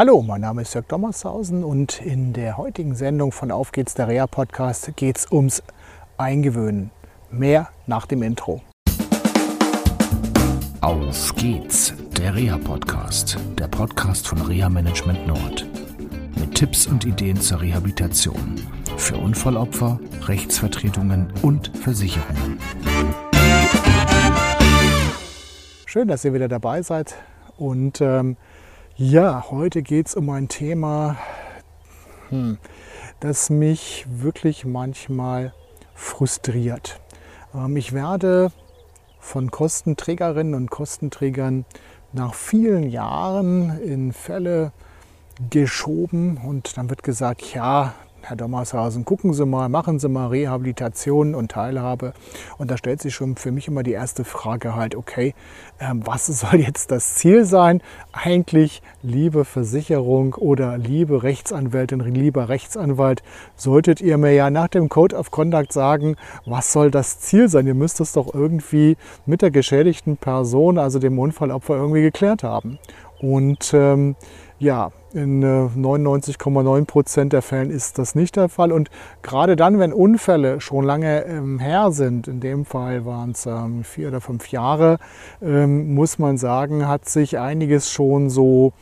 Hallo, mein Name ist Jörg Dommershausen und in der heutigen Sendung von Auf geht's der Reha Podcast geht es ums Eingewöhnen. Mehr nach dem Intro. Auf geht's, der Reha Podcast, der Podcast von Reha Management Nord. Mit Tipps und Ideen zur Rehabilitation für Unfallopfer, Rechtsvertretungen und Versicherungen. Schön, dass ihr wieder dabei seid und ähm, ja, heute geht es um ein Thema, hm, das mich wirklich manchmal frustriert. Ähm, ich werde von Kostenträgerinnen und Kostenträgern nach vielen Jahren in Fälle geschoben und dann wird gesagt, ja, Herr Dommershausen, gucken Sie mal, machen Sie mal Rehabilitation und Teilhabe. Und da stellt sich schon für mich immer die erste Frage halt, okay, ähm, was soll jetzt das Ziel sein? Eigentlich, liebe Versicherung oder liebe Rechtsanwältin, lieber Rechtsanwalt, solltet ihr mir ja nach dem Code of Conduct sagen, was soll das Ziel sein? Ihr müsst es doch irgendwie mit der geschädigten Person, also dem Unfallopfer, irgendwie geklärt haben. Und ähm, ja, in 99,9 äh, Prozent der Fällen ist das nicht der Fall. Und gerade dann, wenn Unfälle schon lange ähm, her sind, in dem Fall waren es ähm, vier oder fünf Jahre, ähm, muss man sagen, hat sich einiges schon so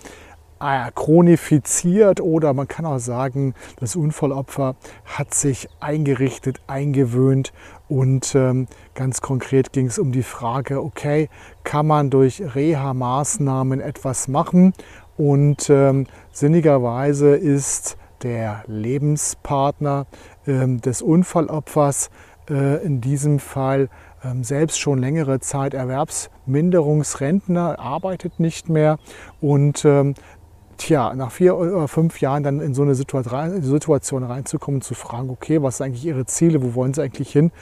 äh, chronifiziert oder man kann auch sagen, das Unfallopfer hat sich eingerichtet, eingewöhnt und ähm, ganz konkret ging es um die Frage, okay, kann man durch Reha-Maßnahmen etwas machen und ähm, sinnigerweise ist der Lebenspartner ähm, des Unfallopfers äh, in diesem Fall ähm, selbst schon längere Zeit Erwerbsminderungsrentner, arbeitet nicht mehr. Und ähm, tja, nach vier oder fünf Jahren dann in so eine Situation reinzukommen, zu fragen, okay, was sind eigentlich Ihre Ziele, wo wollen Sie eigentlich hin?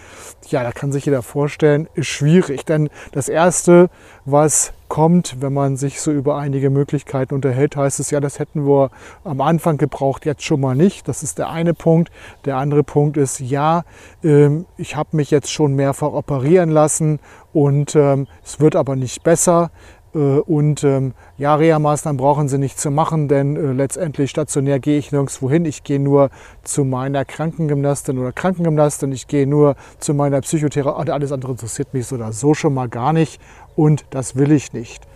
Ja, da kann sich jeder vorstellen, ist schwierig. Denn das Erste, was kommt, wenn man sich so über einige Möglichkeiten unterhält, heißt es ja, das hätten wir am Anfang gebraucht, jetzt schon mal nicht. Das ist der eine Punkt. Der andere Punkt ist, ja, ähm, ich habe mich jetzt schon mehrfach operieren lassen und ähm, es wird aber nicht besser. Äh, und ähm, ja, Reha-Maßnahmen brauchen Sie nicht zu machen, denn äh, letztendlich stationär gehe ich nirgendwo hin. Ich gehe nur zu meiner Krankengymnastin oder Krankengymnastin. Ich gehe nur zu meiner Psychotherapie. Alles andere interessiert mich so oder so schon mal gar nicht. Und das will ich nicht.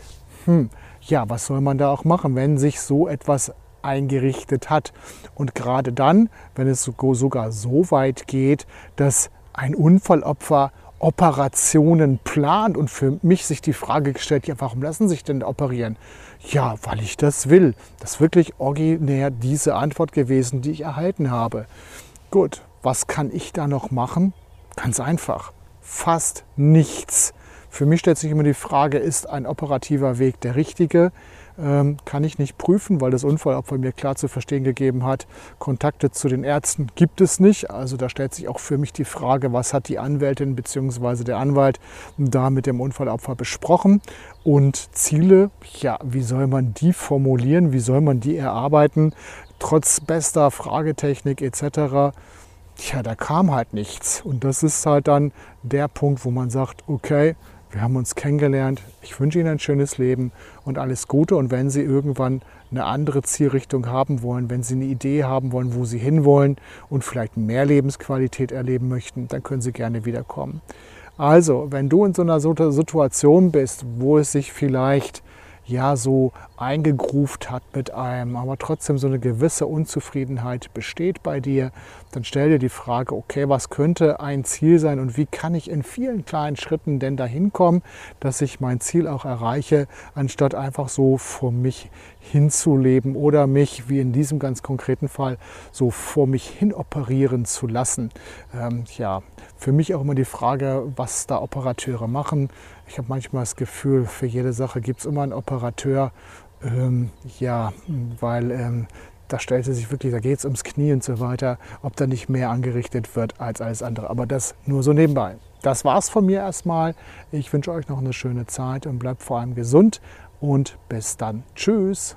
Hm, ja, was soll man da auch machen, wenn sich so etwas eingerichtet hat? Und gerade dann, wenn es sogar so weit geht, dass ein Unfallopfer Operationen plant und für mich sich die Frage gestellt, ja, warum lassen sich denn operieren? Ja, weil ich das will. Das ist wirklich originär diese Antwort gewesen, die ich erhalten habe. Gut, was kann ich da noch machen? Ganz einfach, fast nichts. Für mich stellt sich immer die Frage, ist ein operativer Weg der richtige? ähm, kann ich nicht prüfen, weil das Unfallopfer mir klar zu verstehen gegeben hat, Kontakte zu den Ärzten gibt es nicht. Also da stellt sich auch für mich die Frage, was hat die Anwältin bzw. der Anwalt da mit dem Unfallopfer besprochen? Und Ziele, ja, wie soll man die formulieren, wie soll man die erarbeiten, trotz bester Fragetechnik etc. Tja, da kam halt nichts. Und das ist halt dann der Punkt, wo man sagt, okay, wir haben uns kennengelernt. Ich wünsche Ihnen ein schönes Leben und alles Gute. Und wenn Sie irgendwann eine andere Zielrichtung haben wollen, wenn Sie eine Idee haben wollen, wo Sie hinwollen und vielleicht mehr Lebensqualität erleben möchten, dann können Sie gerne wiederkommen. Also, wenn du in so einer Situation bist, wo es sich vielleicht ja so eingegruft hat mit einem, aber trotzdem so eine gewisse Unzufriedenheit besteht bei dir, dann stell dir die Frage, okay, was könnte ein Ziel sein und wie kann ich in vielen kleinen Schritten denn dahin kommen, dass ich mein Ziel auch erreiche, anstatt einfach so vor mich hinzuleben oder mich, wie in diesem ganz konkreten Fall, so vor mich hin operieren zu lassen. Ähm, ja, für mich auch immer die Frage, was da Operateure machen. Ich habe manchmal das Gefühl, für jede Sache gibt es immer einen Operateur. Ähm, ja, weil ähm, da stellt es sich wirklich, da geht es ums Knie und so weiter, ob da nicht mehr angerichtet wird als alles andere. Aber das nur so nebenbei. Das war's von mir erstmal. Ich wünsche euch noch eine schöne Zeit und bleibt vor allem gesund und bis dann. Tschüss.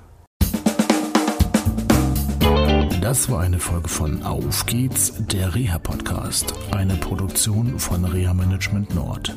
Das war eine Folge von Auf geht's, der Reha-Podcast, eine Produktion von Reha Management Nord.